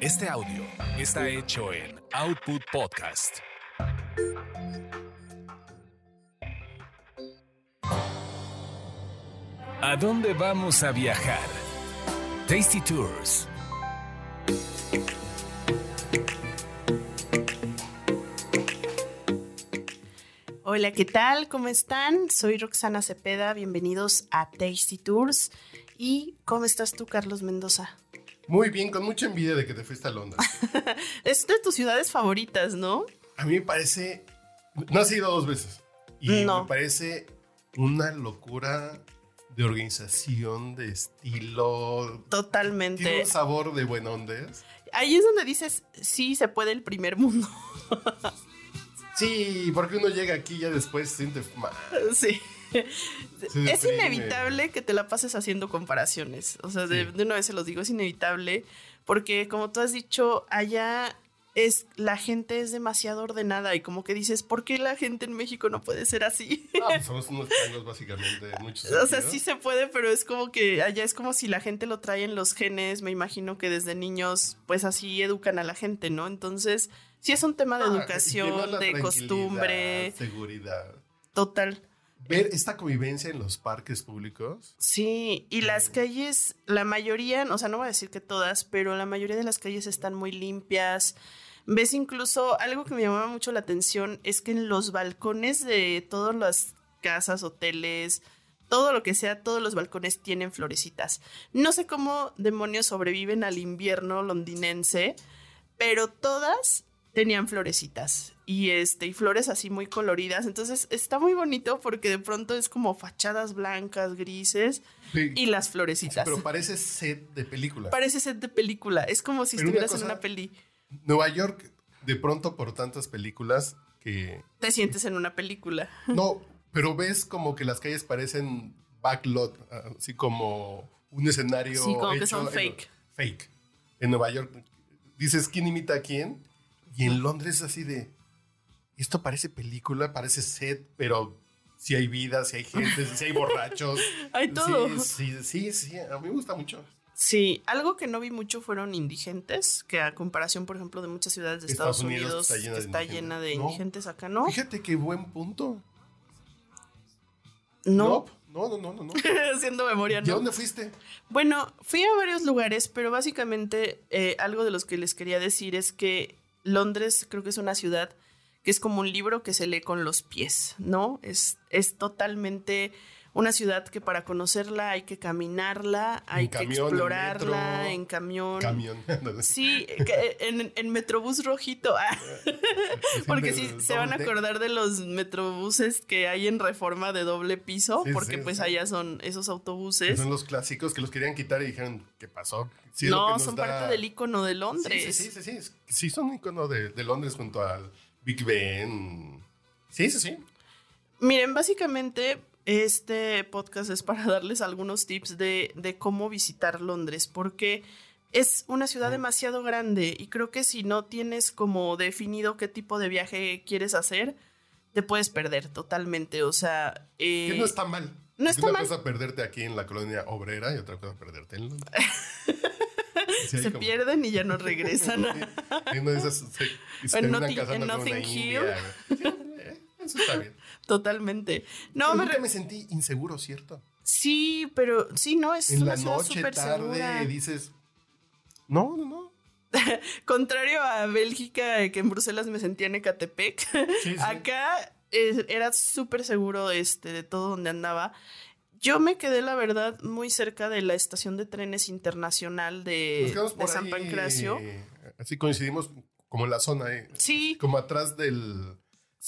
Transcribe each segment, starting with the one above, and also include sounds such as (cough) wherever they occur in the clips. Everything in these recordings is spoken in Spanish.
Este audio está hecho en Output Podcast. ¿A dónde vamos a viajar? Tasty Tours. Hola, ¿qué tal? ¿Cómo están? Soy Roxana Cepeda, bienvenidos a Tasty Tours. ¿Y cómo estás tú, Carlos Mendoza? Muy bien, con mucha envidia de que te fuiste a Londres. (laughs) es de tus ciudades favoritas, ¿no? A mí me parece. No has ido dos veces. Y No. me parece una locura de organización, de estilo. Tiene Totalmente. un sabor de buen ondes. Ahí es donde dices, sí, se puede el primer mundo. Sí, porque uno llega aquí y ya después siente mal. (laughs) sí. (laughs) Es inevitable que te la pases haciendo comparaciones. O sea, de, Sí. de una vez se los digo, es inevitable. Porque como tú has dicho, allá es la gente es demasiado ordenada y como que dices, ¿por qué la gente en México no puede ser así? Ah, pues (laughs) somos unos changos, básicamente. en muchos O sea, sí se puede, pero es como que allá es como si la gente lo trae en los genes. Me imagino que desde niños, pues así educan a la gente, ¿no? Entonces, sí es un tema de Ah, educación, de costumbre, Seguridad. total. Ver esta convivencia en los parques públicos. Sí, y las calles, la mayoría, o sea, no voy a decir que todas, pero la mayoría de las calles están muy limpias. Ves incluso algo que me llamaba mucho la atención es que en los balcones de todas las casas, hoteles, todo lo que sea, todos los balcones tienen florecitas. No sé cómo demonios sobreviven al invierno londinense, pero todas tenían florecitas y este y flores así muy coloridas, entonces está muy bonito porque de pronto es como fachadas blancas, grises Sí, y las sí, florecitas. pero parece set de película. Parece set de película, es como si Pero una estuvieras en una peli. Nueva York, de pronto por tantas películas que... Te sientes en una película. No, pero ves como que las calles parecen backlot, así como un escenario... Sí, como que son en- fake. fake. En Nueva York dices, ¿quién imita a quién? Y en Londres así de... Esto parece película, parece set, pero si hay vida, si hay gente, si hay borrachos. (laughs) Hay todo. Sí, sí, sí, a mí me gusta mucho. Sí, algo que no vi mucho fueron indigentes, que a comparación, por ejemplo, de muchas ciudades de Estados, Estados Unidos Unidos, está llena que de está indigentes. llena de No. indigentes, acá no. Fíjate qué buen punto. No, No, no, no, no. no. (laughs) haciendo memoria, ¿Y a no. dónde fuiste? Bueno, fui a varios lugares, pero básicamente eh, algo de los que les quería decir es que Londres creo que es una ciudad que es como un libro que se lee con los pies, ¿no? Es, es totalmente una ciudad que para conocerla hay que caminarla, hay que camión, en explorarla metro, en camión. Camión. (laughs) Sí, que- en, en Metrobús rojito. (laughs) Porque sí, se van a acordar de los metrobuses que hay en reforma de doble piso, Sí, porque sí, pues sí. allá son esos autobuses. Son los clásicos que los querían quitar y dijeron, ¿qué pasó? No, son da- parte del icono de Londres. Sí, sí, sí, sí, sí. Sí, son icono de, de Londres junto al Big Ben. Sí, sí, sí. Miren, básicamente este podcast es para (laughs) darles algunos tips de, de cómo visitar Londres, porque es una ciudad demasiado grande y creo que si no tienes como definido qué tipo de viaje quieres hacer, te puedes perder totalmente. O sea, eh, Que no está mal. no Es está una mal. cosa perderte aquí en la colonia obrera y otra cosa perderte en Londres. (laughs) Sí, se como- pierden y ya no (laughs) regresan. En güey. Sí, eh, Eso está bien. Totalmente. No, me sentí inseguro, ¿cierto? sí, pero sí, no, es en una la noche, tarde, segura. dices, no, no, no. (laughs) Contrario a Bélgica, eh, que en Bruselas me sentía en Ecatepec, Sí, sí. (laughs) acá eh, era súper seguro este, de todo donde andaba. Yo me quedé, la verdad, muy cerca de la estación de trenes internacional de, San ahí, Pancracio. Así coincidimos como en la zona, eh, Sí, como atrás del,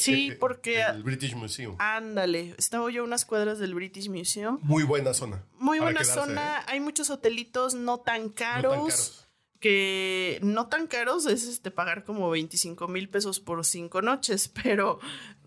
sí, eh, porque del British Museum. ándale, estaba yo a unas cuadras del British Museum. Muy buena zona. Muy buena quedarse, zona, ¿eh? hay muchos hotelitos no tan No tan caros. que no tan caros es este pagar como 25 mil pesos por cinco noches, (laughs) pero,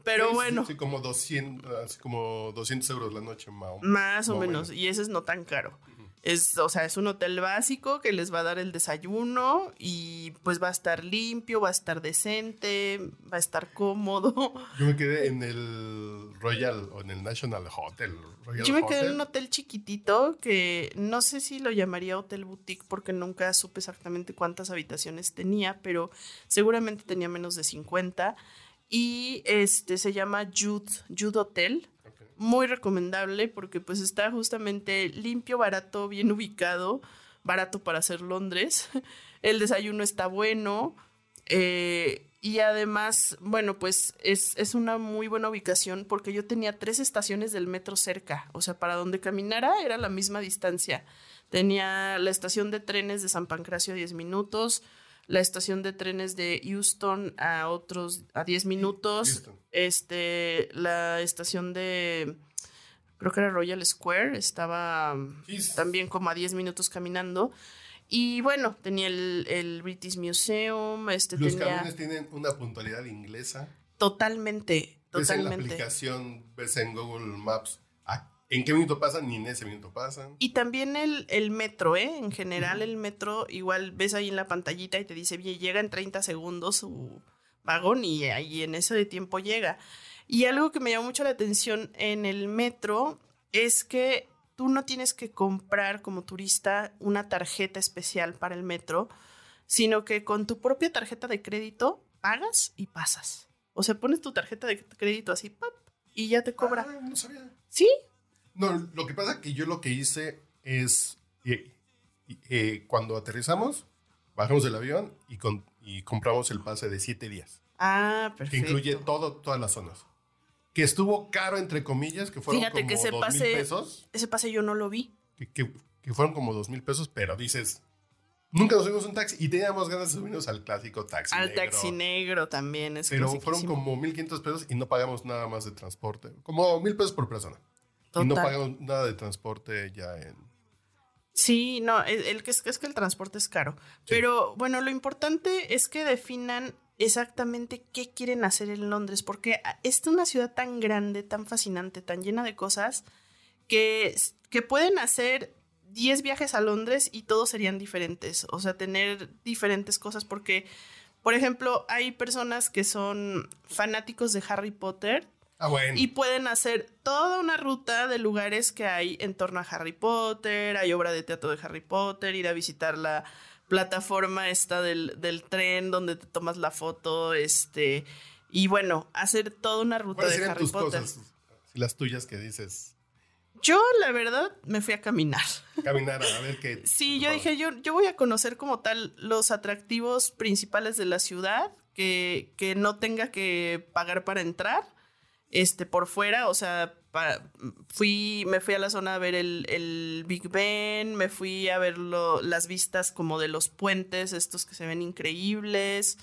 pero Sí, bueno, Sí, como 200, así como 200 euros la noche, Mao. más o Más o menos, menos. y ese es no tan caro. Es, o sea, es un hotel básico que les va a dar el desayuno y pues va a estar limpio, va a estar decente, va a estar cómodo. Yo me quedé en el Royal o en el National Hotel. Royal Yo me quedé Hotel. en un hotel chiquitito que no sé si lo llamaría hotel boutique porque nunca supe exactamente cuántas habitaciones tenía, pero seguramente tenía menos de 50 y este se llama Jude, Jude Hotel. Muy recomendable porque pues está justamente limpio, barato, bien ubicado, barato para hacer Londres. (laughs) El desayuno está bueno. eh, y además, bueno, pues es, es una muy buena ubicación porque yo tenía tres estaciones del metro cerca. O sea, para donde caminara era la misma distancia. Tenía la estación de trenes de San Pancracio a 10 minutos, la estación de trenes de Houston a otros a 10 minutos, Houston. este, la estación de creo que era Royal Square, estaba también como a 10 minutos caminando. Y bueno, tenía el, el British Museum, este Los tenía camiones tienen una puntualidad inglesa. totalmente, Ves en la totalmente. aplicación, ves en Google Maps en qué minuto pasan, ni en ese minuto pasan. Y también el, el metro, ¿eh? En general, el metro, igual ves ahí en la pantallita y te dice, bien, llega en 30 segundos su vagón y ahí en ese tiempo llega. Y algo que me llamó mucho la atención en el metro es que tú no tienes que comprar como turista una tarjeta especial para el metro, sino que con tu propia tarjeta de crédito pagas y pasas. O sea, pones tu tarjeta de crédito así, ¡pap! y ya te cobra. Ah, no sabía. ¿Sí? No, lo que pasa es que yo lo que hice es, eh, eh, cuando aterrizamos, bajamos del avión y, con- y compramos el pase de siete días, Ah, que perfecto. incluye todo, todas las zonas. Que estuvo caro, entre comillas, que fueron Fíjate como que ese dos pase- mil pesos. Ese pase yo no lo vi. Que, que- que fueron como dos mil pesos, pero dices, nunca nos subimos un taxi y teníamos ganas de subirnos al clásico taxi. Al negro. taxi negro también es Pero fueron como 1.500 pesos y no pagamos nada más de transporte. Como mil pesos por persona. Y no pagamos nada de transporte ya en... Sí, no, el, el que es, es que el transporte es caro. Pero bueno, lo importante es que definan exactamente qué quieren hacer en Londres, porque es una ciudad tan grande, tan fascinante, tan llena de cosas, que, que pueden hacer 10 viajes a Londres y todos serían diferentes. O sea, tener diferentes cosas, porque, por ejemplo, hay personas que son fanáticos de Harry Potter Ah, bueno. Y pueden hacer toda una ruta de lugares que hay en torno a Harry Potter, hay obra de teatro de Harry Potter, ir a visitar la plataforma esta del, del tren donde te tomas la foto, este, y bueno, hacer toda una ruta ¿Cuáles de Harry tus Potter. cosas? Las tuyas que dices. Yo, la verdad, me fui a caminar. Caminar a ver qué... (laughs) Sí, yo dije, yo, yo voy a conocer como tal los atractivos principales de la ciudad, que, que no tenga que pagar para entrar, este, por fuera, o sea, pa- fui, me fui a la zona a ver el, el Big Ben, me fui a ver lo- las vistas como de los puentes, estos que se ven increíbles,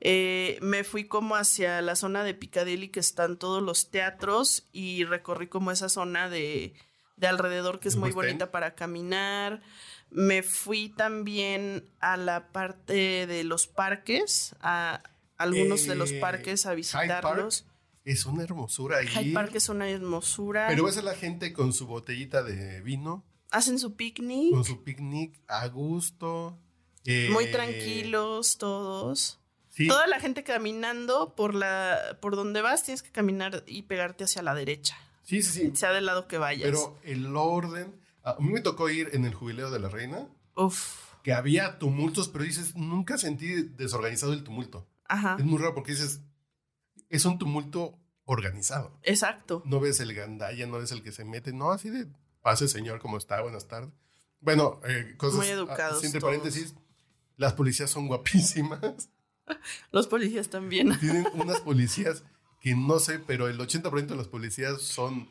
eh, me fui como hacia la zona de Piccadilly que están todos los teatros y recorrí como esa zona de, de alrededor que es ¿El muy West End? bonita para caminar. Me fui también a la parte de los parques, a algunos de los Eh, parques a visitarlos. Es una hermosura ahí. Hyde Park es una hermosura. Pero ves a la gente con su botellita de vino, Hacen su picnic, con su picnic a gusto. eh, muy tranquilos todos. Sí, Toda la gente caminando por la por donde vas tienes que caminar y pegarte hacia la derecha, sí, sí, sí. sea del lado que vayas. Pero el orden... A mí me tocó ir en el jubileo de la reina, Uf, que había tumultos, pero dices, nunca sentí desorganizado el tumulto. ajá, Es muy raro porque dices, es un tumulto organizado. exacto. No ves el gandalla, no ves el que se mete, no, así de pase señor, ¿cómo está? Buenas tardes. Bueno, eh, cosas... Muy educados Entre todos. paréntesis, las policías son guapísimas. (laughs) Los policías también. Tienen (laughs) unas policías que no sé, pero el 80% de las policías son,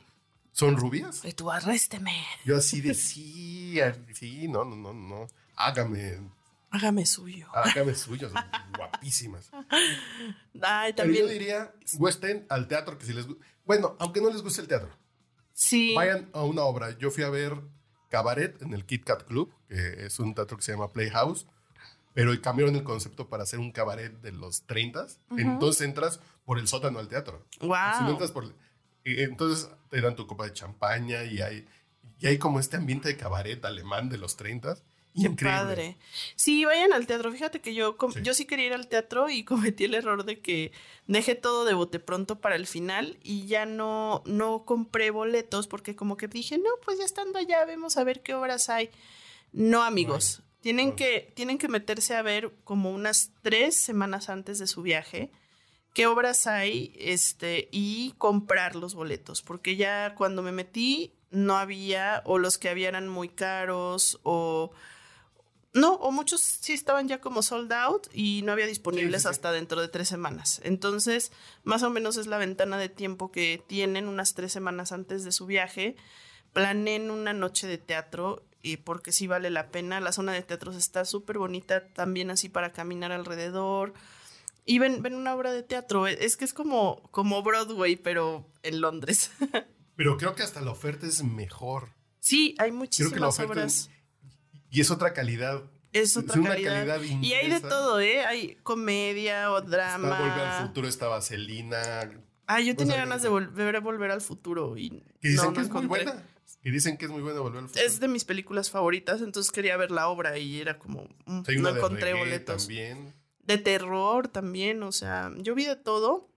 son rubias. Y tú arrésteme, Yo así de sí, sí, no, no, no, no. Hágame, hágame suyo. hágame suyos, guapísimas. Ay, Pero yo también. diría, West End al teatro, que si les Bueno, aunque no les guste el teatro, Sí. vayan a una obra. Yo fui a ver Cabaret en el Kit Kat Club, que es un teatro que se llama Playhouse, pero cambiaron el concepto para hacer un cabaret de los 30. Entonces entras por el sótano al teatro. Si no Wow. entras por... Entonces te dan tu copa de champaña y hay... Y hay como este ambiente de cabaret alemán de los 30. Qué Increíble. padre. Sí, vayan al teatro. Fíjate que yo, Sí. yo sí quería ir al teatro y (laughs) cometí el error de que dejé todo de bote pronto para el final y ya no, no compré boletos porque como que dije, no, pues ya estando allá, vemos a ver qué obras hay. No, amigos. Tienen, que, tienen que meterse a ver como unas tres semanas antes de su viaje qué obras hay este, y comprar los boletos, porque ya cuando me metí no había, o los que había eran muy caros, o no, o muchos sí estaban ya como sold out y no había disponibles sí, sí. hasta dentro de tres semanas. Entonces, más o menos es la ventana de tiempo que tienen unas tres semanas antes de su viaje. Planeen una noche de teatro y porque sí vale la pena. La zona de teatros está súper bonita, también así para caminar alrededor. Y ven, ven una obra de teatro. e, Es que es como, como Broadway, pero en Londres. (laughs) Pero creo que hasta la oferta es mejor. sí, hay Creo que la muchísimas oferta obras. es, y es otra calidad. Es otra una calidad. calidad y hay de todo, ¿eh? Hay comedia o Está drama. Volver al futuro, está Vaselina. Ah, yo tenía ganas de volver a volver al futuro y Que dicen no, que no es muy buena. Que dicen que es muy buena volver al futuro. Es de mis películas favoritas, entonces quería ver la obra y era como mm, Hay no encontré boletos. también. De terror también, o sea, yo vi de todo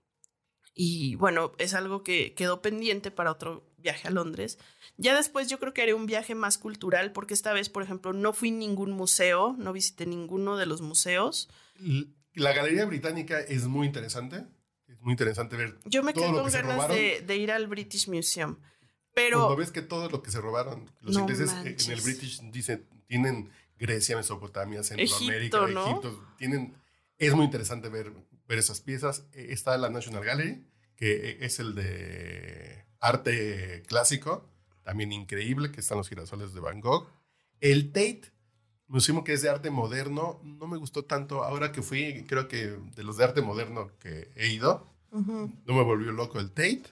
y bueno, es algo que quedó pendiente para otro viaje a Londres. Ya después yo creo que haré un viaje más cultural porque esta vez, por ejemplo, no fui a ningún museo, no visité ninguno de los museos. La Galería Británica es muy interesante. Es muy interesante ver Yo me quedé con que ganas de, de ir al British Museum, Cuando pero ves que todo lo que se robaron, los No ingleses eh, en el British dicen, tienen Grecia, Mesopotamia, Centroamérica, Egipto, ¿no? Egipto, tienen, es muy interesante ver, ver esas piezas. Eh, Está la National Gallery, que es el de arte clásico, también increíble, que están los girasoles de Van Gogh. El Tate, museo que es de arte moderno, no me gustó tanto. Ahora que fui, creo que de los de arte moderno que he ido, no me volvió loco el Tate.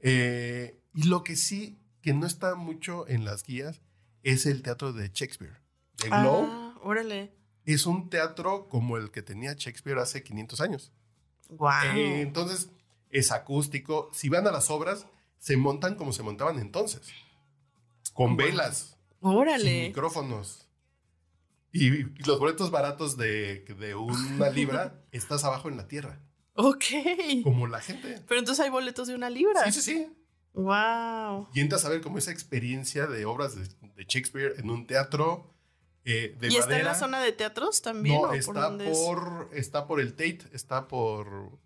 Eh, y lo que sí, que no está mucho en las guías, es el teatro de Shakespeare. De Glow Ah, órale. es un teatro como el que tenía Shakespeare hace 500 años. Wow. Eh, entonces, es acústico. Si van a las obras, se montan como se montaban entonces. Con velas, sin órale. micrófonos. Y, y los boletos baratos de, de una (laughs) libra, estás abajo en la tierra. Ok. Como la gente. Pero entonces hay boletos de una libra. Sí, sí, sí. Wow. Y entras a ver como esa experiencia de obras de, de Shakespeare en un teatro eh, de ¿Y está en madera. la zona de teatros también? No, por está es? por, está por el Tate, está por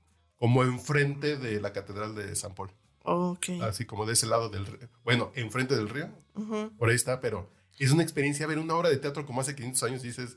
como enfrente de la Catedral de San Paul. Ok. Así como de ese lado del río. Bueno, enfrente del río, por ahí está, pero es una experiencia ver una obra de teatro como hace 500 años y dices,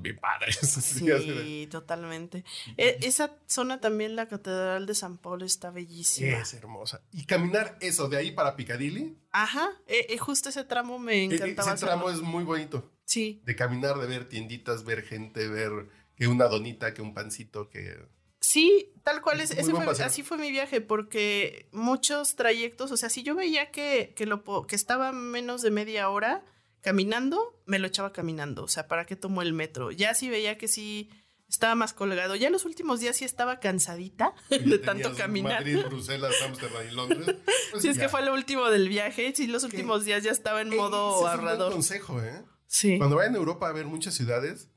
bien padres. (laughs) Sí, totalmente. E- esa zona también, la Catedral de San Pablo, está bellísima. es hermosa. Y caminar eso de ahí para Piccadilly, Ajá, e- e justo ese tramo me e- encantaba. ese tramo hacerlo. es muy bonito. Sí, De caminar, de ver tienditas, ver gente, ver que una donita, que un pancito, que... sí, tal cual es. Ese fue- así fue mi viaje, porque muchos trayectos, o sea, si yo veía que, que, lo, que estaba menos de media hora caminando, me lo echaba caminando. O sea, ¿para qué tomo el metro? Ya si veía que sí estaba más colgado. Ya los últimos días sí estaba cansadita (laughs) de tanto caminar. Madrid, Bruselas, Ámsterdam y Londres. (laughs) pues Sí, es ya. que fue lo último del viaje. Sí, los últimos días ya estaba en Eh, modo ese es un buen ahorrador. consejo, ¿eh? Sí. Cuando vayan a Europa a ver muchas ciudades,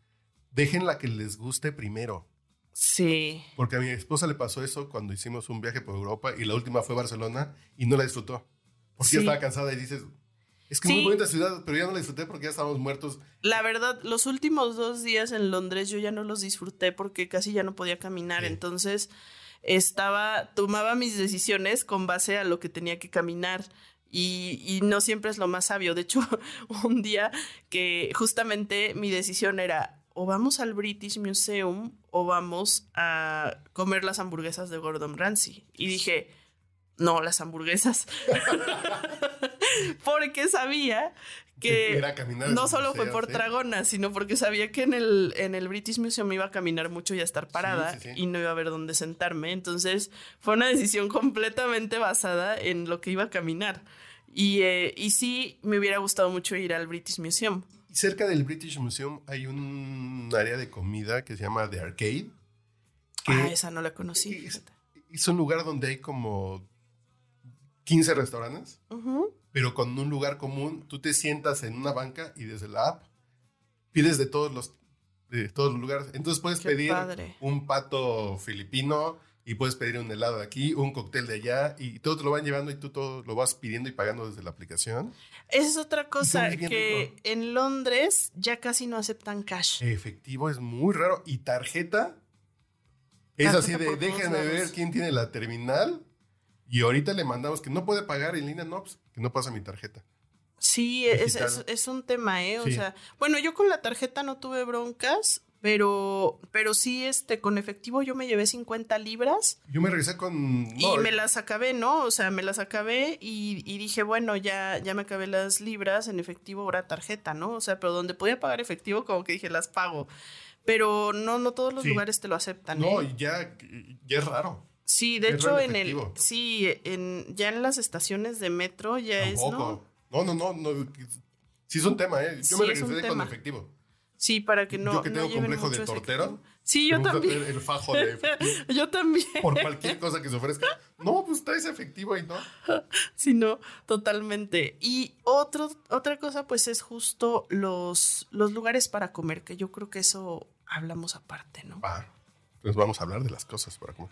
dejen la que les guste primero. Sí. Porque a mi esposa le pasó eso cuando hicimos un viaje por Europa y la última fue Barcelona y no la disfrutó. Porque Sí. ya estaba cansada y dices, es que Sí. muy bonita ciudad, pero ya no la disfruté porque ya estábamos muertos. La verdad, los últimos dos días en Londres yo ya no los disfruté porque casi ya no podía caminar. Sí. Entonces estaba, tomaba mis decisiones con base a lo que tenía que caminar. Y, y no siempre es lo más sabio. De hecho, (laughs) un día que justamente mi decisión era o vamos al British Museum o vamos a comer las hamburguesas de Gordon Ramsay. Y dije, no, las hamburguesas. (laughs) Porque sabía que Era caminar no solo fue museos, por ¿eh? Tragona, sino porque sabía que en el, en el British Museum iba a caminar mucho y a estar parada sí, sí. y no iba a haber dónde sentarme. Entonces fue una decisión completamente basada en lo que iba a caminar. Y, eh, y sí, me hubiera gustado mucho ir al British Museum. Y cerca del British Museum hay un área de comida que se llama The Arcade. que Ah, esa no la conocí. es, es un lugar donde hay como 15 restaurantes pero con un lugar común, tú te sientas en una banca y desde la app pides de todos los, de todos los lugares. Entonces puedes Qué pedir padre. un pato filipino y puedes pedir un helado de aquí, un cóctel de allá y todo te lo van llevando y tú todo lo vas pidiendo y pagando desde la aplicación. Esa es otra cosa que rico. en Londres ya casi no aceptan cash. Efectivo es muy raro y tarjeta es así de déjenme ver quién tiene la terminal y ahorita le mandamos que no puede pagar en línea, no, pues, que no pasa mi tarjeta. Sí, es, es- es un tema, ¿eh? O Sí. sea, bueno, yo con la tarjeta no tuve broncas, pero, pero sí, este, con efectivo yo me llevé 50 libras Yo me regresé con... y no, me las acabé, ¿no? O sea, me las acabé y, y dije, bueno, ya, ya me acabé las libras en efectivo, ahora tarjeta, ¿no? O sea, pero donde podía pagar efectivo, como que dije, las pago. Pero no, no todos los Sí. lugares te lo aceptan, No, ¿eh? y ya, ya es raro. Sí, de es hecho, en el, sí, en, ya en las estaciones de metro ya es, ¿no? No, no, no, no. Sí es un tema, ¿eh? Yo Sí, me regresé con efectivo. Sí, para que no. Yo que tengo complejo de tortero. Sí, yo también. El fajo de efectivo (laughs) Yo también. por cualquier cosa que se ofrezca. No, pues traes efectivo y no. (laughs) Sí, no, totalmente. Y otro, otra cosa, pues, es justo los, los lugares para comer, que yo creo que eso hablamos aparte, ¿no? Ah, pues vamos a hablar de las cosas para comer.